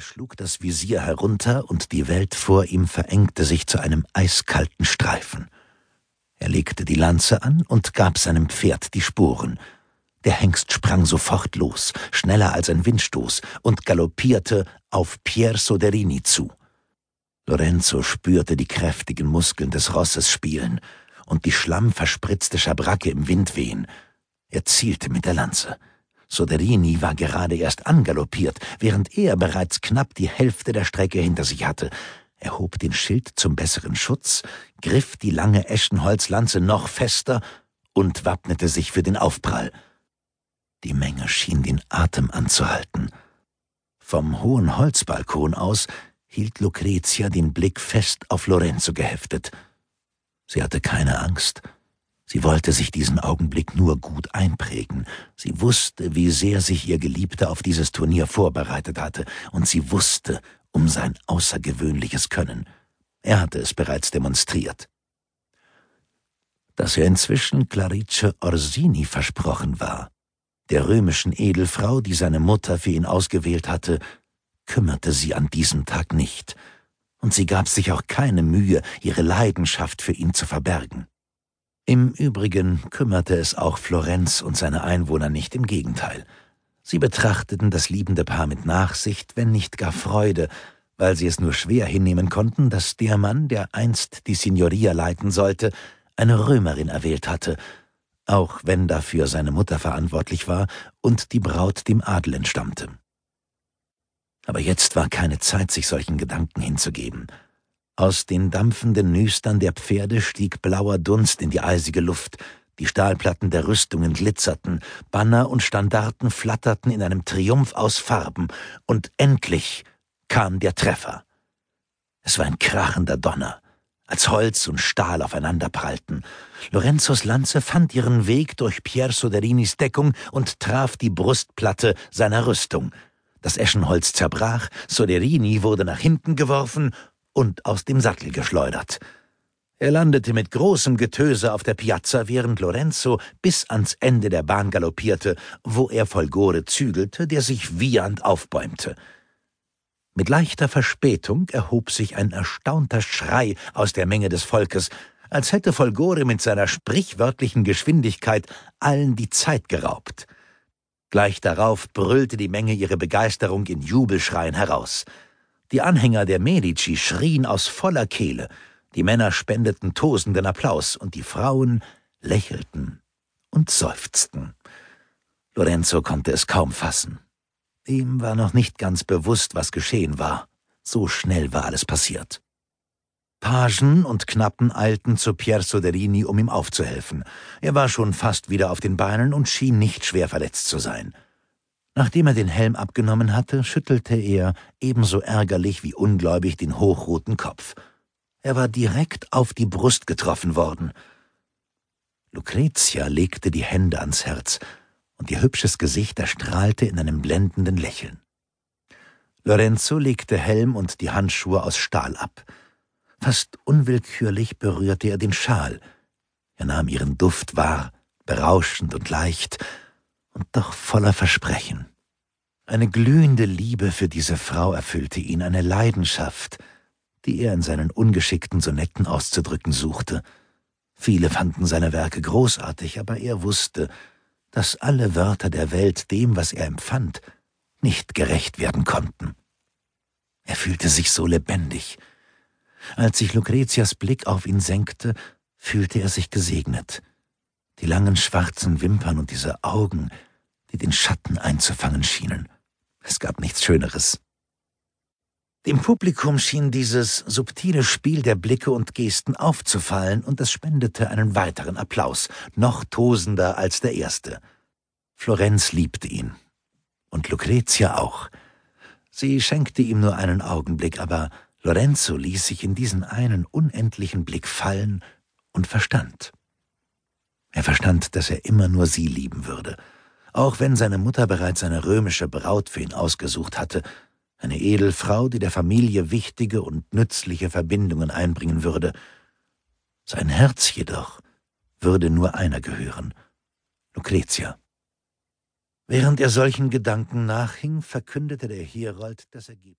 Er schlug das Visier herunter, und die Welt vor ihm verengte sich zu einem eiskalten Streifen. Er legte die Lanze an und gab seinem Pferd die Sporen. Der Hengst sprang sofort los, schneller als ein Windstoß, und galoppierte auf Pier Soderini zu. Lorenzo spürte die kräftigen Muskeln des Rosses spielen und die schlammverspritzte Schabracke im Wind wehen. Er zielte mit der Lanze. Soderini war gerade erst angaloppiert, während er bereits knapp die Hälfte der Strecke hinter sich hatte. Er hob den Schild zum besseren Schutz, griff die lange Eschenholzlanze noch fester und wappnete sich für den Aufprall. Die Menge schien den Atem anzuhalten. Vom hohen Holzbalkon aus hielt Lucretia den Blick fest auf Lorenzo geheftet. Sie hatte keine Angst. Sie wollte sich diesen Augenblick nur gut einprägen. Sie wusste, wie sehr sich ihr Geliebter auf dieses Turnier vorbereitet hatte, und sie wusste um sein außergewöhnliches Können. Er hatte es bereits demonstriert. Dass er inzwischen Clarice Orsini versprochen war, der römischen Edelfrau, die seine Mutter für ihn ausgewählt hatte, kümmerte sie an diesem Tag nicht, und sie gab sich auch keine Mühe, ihre Leidenschaft für ihn zu verbergen. Im Übrigen kümmerte es auch Florenz und seine Einwohner nicht, im Gegenteil. Sie betrachteten das liebende Paar mit Nachsicht, wenn nicht gar Freude, weil sie es nur schwer hinnehmen konnten, dass der Mann, der einst die Signoria leiten sollte, eine Römerin erwählt hatte, auch wenn dafür seine Mutter verantwortlich war und die Braut dem Adel entstammte. Aber jetzt war keine Zeit, sich solchen Gedanken hinzugeben. Aus den dampfenden Nüstern der Pferde stieg blauer Dunst in die eisige Luft, die Stahlplatten der Rüstungen glitzerten, Banner und Standarten flatterten in einem Triumph aus Farben, und endlich kam der Treffer. Es war ein krachender Donner, als Holz und Stahl aufeinanderprallten. Lorenzos Lanze fand ihren Weg durch Pier Soderinis Deckung und traf die Brustplatte seiner Rüstung. Das Eschenholz zerbrach, Soderini wurde nach hinten geworfen und aus dem Sattel geschleudert. Er landete mit großem Getöse auf der Piazza, während Lorenzo bis ans Ende der Bahn galoppierte, wo er Folgore zügelte, der sich wiehernd aufbäumte. Mit leichter Verspätung erhob sich ein erstaunter Schrei aus der Menge des Volkes, als hätte Folgore mit seiner sprichwörtlichen Geschwindigkeit allen die Zeit geraubt. Gleich darauf brüllte die Menge ihre Begeisterung in Jubelschreien heraus. Die Anhänger der Medici schrien aus voller Kehle, die Männer spendeten tosenden Applaus und die Frauen lächelten und seufzten. Lorenzo konnte es kaum fassen. Ihm war noch nicht ganz bewusst, was geschehen war. So schnell war alles passiert. Pagen und Knappen eilten zu Pier Soderini, um ihm aufzuhelfen. Er war schon fast wieder auf den Beinen und schien nicht schwer verletzt zu sein. Nachdem er den Helm abgenommen hatte, schüttelte er, ebenso ärgerlich wie ungläubig, den hochroten Kopf. Er war direkt auf die Brust getroffen worden. Lucretia legte die Hände ans Herz, und ihr hübsches Gesicht erstrahlte in einem blendenden Lächeln. Lorenzo legte Helm und die Handschuhe aus Stahl ab. Fast unwillkürlich berührte er den Schal. Er nahm ihren Duft wahr, berauschend und leicht, und doch voller Versprechen. Eine glühende Liebe für diese Frau erfüllte ihn, eine Leidenschaft, die er in seinen ungeschickten Sonetten auszudrücken suchte. Viele fanden seine Werke großartig, aber er wusste, dass alle Wörter der Welt dem, was er empfand, nicht gerecht werden konnten. Er fühlte sich so lebendig. Als sich Lucretias Blick auf ihn senkte, fühlte er sich gesegnet. Die langen schwarzen Wimpern und diese Augen, die den Schatten einzufangen schienen. Gab nichts Schöneres. Dem Publikum schien dieses subtile Spiel der Blicke und Gesten aufzufallen, und es spendete einen weiteren Applaus, noch tosender als der erste. Florenz liebte ihn. Und Lucretia auch. Sie schenkte ihm nur einen Augenblick, aber Lorenzo ließ sich in diesen einen unendlichen Blick fallen und verstand. Er verstand, dass er immer nur sie lieben würde, auch wenn seine Mutter bereits eine römische Braut für ihn ausgesucht hatte, eine Edelfrau, die der Familie wichtige und nützliche Verbindungen einbringen würde. Sein Herz jedoch würde nur einer gehören, Lucretia. Während er solchen Gedanken nachhing, verkündete der Herold das Ergebnis.